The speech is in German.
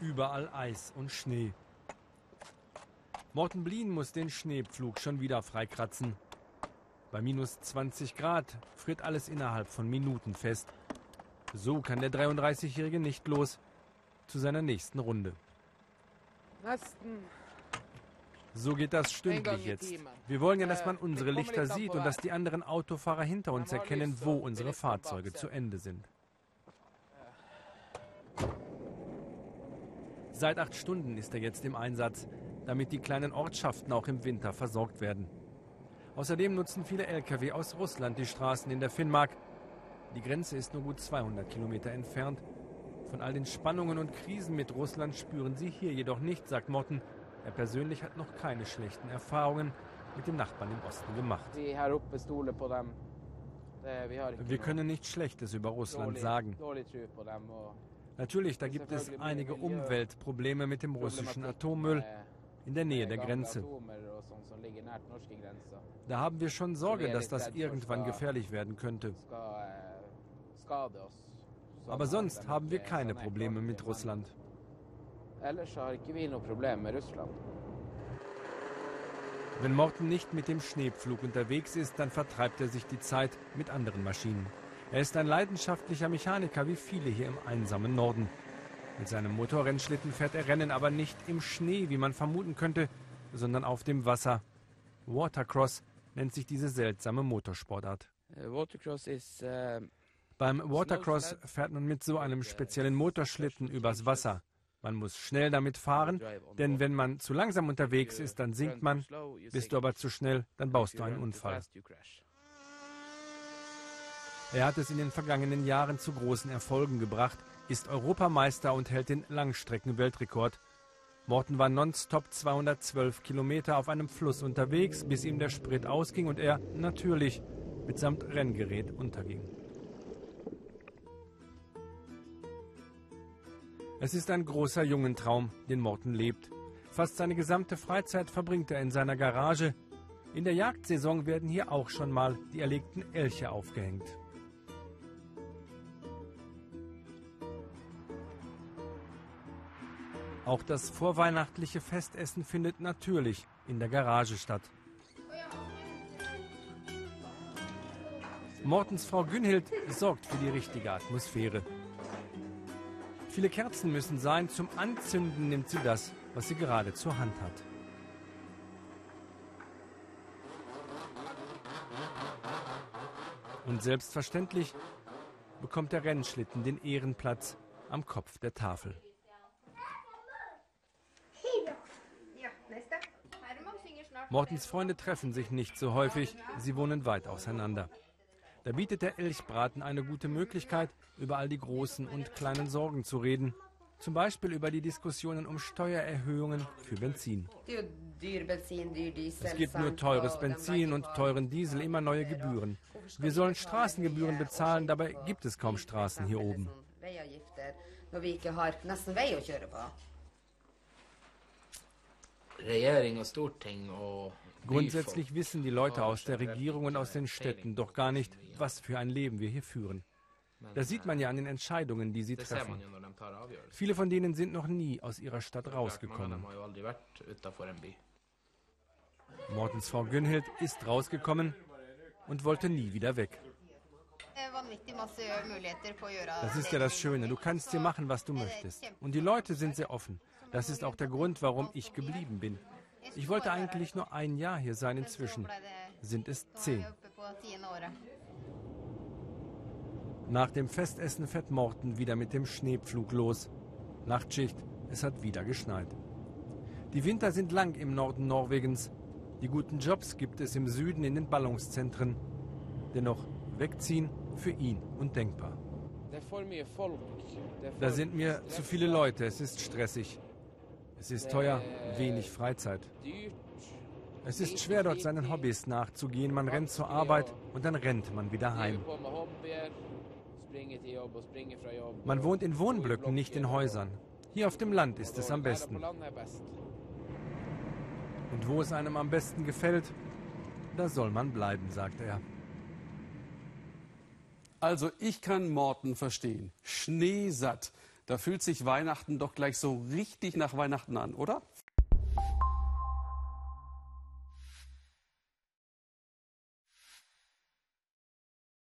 Überall Eis und Schnee. Morten Blien muss den Schneepflug schon wieder freikratzen. Bei minus 20 Grad friert alles innerhalb von Minuten fest. So kann der 33-Jährige nicht los zu seiner nächsten Runde. So geht das stündlich jetzt. Wir wollen ja, dass man unsere Lichter sieht und dass die anderen Autofahrer hinter uns erkennen, wo unsere Fahrzeuge zu Ende sind. Seit acht Stunden ist er jetzt im Einsatz, damit die kleinen Ortschaften auch im Winter versorgt werden. Außerdem nutzen viele Lkw aus Russland die Straßen in der Finnmark. Die Grenze ist nur gut 200 Kilometer entfernt. Von all den Spannungen und Krisen mit Russland spüren sie hier jedoch nicht, sagt Motten. Er persönlich hat noch keine schlechten Erfahrungen mit dem Nachbarn im Osten gemacht. Wir können nichts Schlechtes über Russland sagen. Natürlich, da gibt es einige Umweltprobleme mit dem russischen Atommüll in der Nähe der Grenze. Da haben wir schon Sorge, dass das irgendwann gefährlich werden könnte. Aber sonst haben wir keine Probleme mit Russland. Wenn Morten nicht mit dem Schneepflug unterwegs ist, dann vertreibt er sich die Zeit mit anderen Maschinen. Er ist ein leidenschaftlicher Mechaniker wie viele hier im einsamen Norden. Mit seinem Motorrennschlitten fährt er Rennen aber nicht im Schnee, wie man vermuten könnte, sondern auf dem Wasser. Watercross nennt sich diese seltsame Motorsportart. Uh, Watercross is, uh, Beim Watercross fährt man mit so einem speziellen Motorschlitten übers Wasser. Man muss schnell damit fahren, denn wenn man zu langsam unterwegs ist, dann sinkt man. Bist du aber zu schnell, dann baust du einen Unfall. Er hat es in den vergangenen Jahren zu großen Erfolgen gebracht, ist Europameister und hält den Langstrecken-Weltrekord. Morten war nonstop 212 Kilometer auf einem Fluss unterwegs, bis ihm der Sprit ausging und er natürlich mitsamt Renngerät unterging. Es ist ein großer Jungentraum, den Morten lebt. Fast seine gesamte Freizeit verbringt er in seiner Garage. In der Jagdsaison werden hier auch schon mal die erlegten Elche aufgehängt. Auch das vorweihnachtliche Festessen findet natürlich in der Garage statt. Mortens Frau Günhild sorgt für die richtige Atmosphäre. Viele Kerzen müssen sein, zum Anzünden nimmt sie das, was sie gerade zur Hand hat. Und selbstverständlich bekommt der Rennschlitten den Ehrenplatz am Kopf der Tafel. Mortens Freunde treffen sich nicht so häufig, sie wohnen weit auseinander. Da bietet der Elchbraten eine gute Möglichkeit, über all die großen und kleinen Sorgen zu reden. Zum Beispiel über die Diskussionen um Steuererhöhungen für Benzin. Es gibt nur teures Benzin und teuren Diesel, immer neue Gebühren. Wir sollen Straßengebühren bezahlen, dabei gibt es kaum Straßen hier oben. Grundsätzlich wissen die Leute aus der Regierung und aus den Städten doch gar nicht, was für ein Leben wir hier führen. Das sieht man ja an den Entscheidungen, die sie treffen. Viele von denen sind noch nie aus ihrer Stadt rausgekommen. Mortens Frau Günhild ist rausgekommen und wollte nie wieder weg. Das ist ja das Schöne. Du kannst hier machen, was du möchtest. Und die Leute sind sehr offen. Das ist auch der Grund, warum ich geblieben bin. Ich wollte eigentlich nur ein Jahr hier sein, inzwischen sind es zehn. Nach dem Festessen fährt Morten wieder mit dem Schneepflug los. Nachtschicht, es hat wieder geschneit. Die Winter sind lang im Norden Norwegens. Die guten Jobs gibt es im Süden in den Ballungszentren. Dennoch wegziehen für ihn undenkbar. Da sind mir zu viele Leute, es ist stressig. Es ist teuer, wenig Freizeit. Es ist schwer, dort seinen Hobbys nachzugehen. Man rennt zur Arbeit und dann rennt man wieder heim. Man wohnt in Wohnblöcken, nicht in Häusern. Hier auf dem Land ist es am besten. Und wo es einem am besten gefällt, da soll man bleiben, sagt er. Also ich kann Morten verstehen. Schneesatt. Da fühlt sich Weihnachten doch gleich so richtig nach Weihnachten an, oder?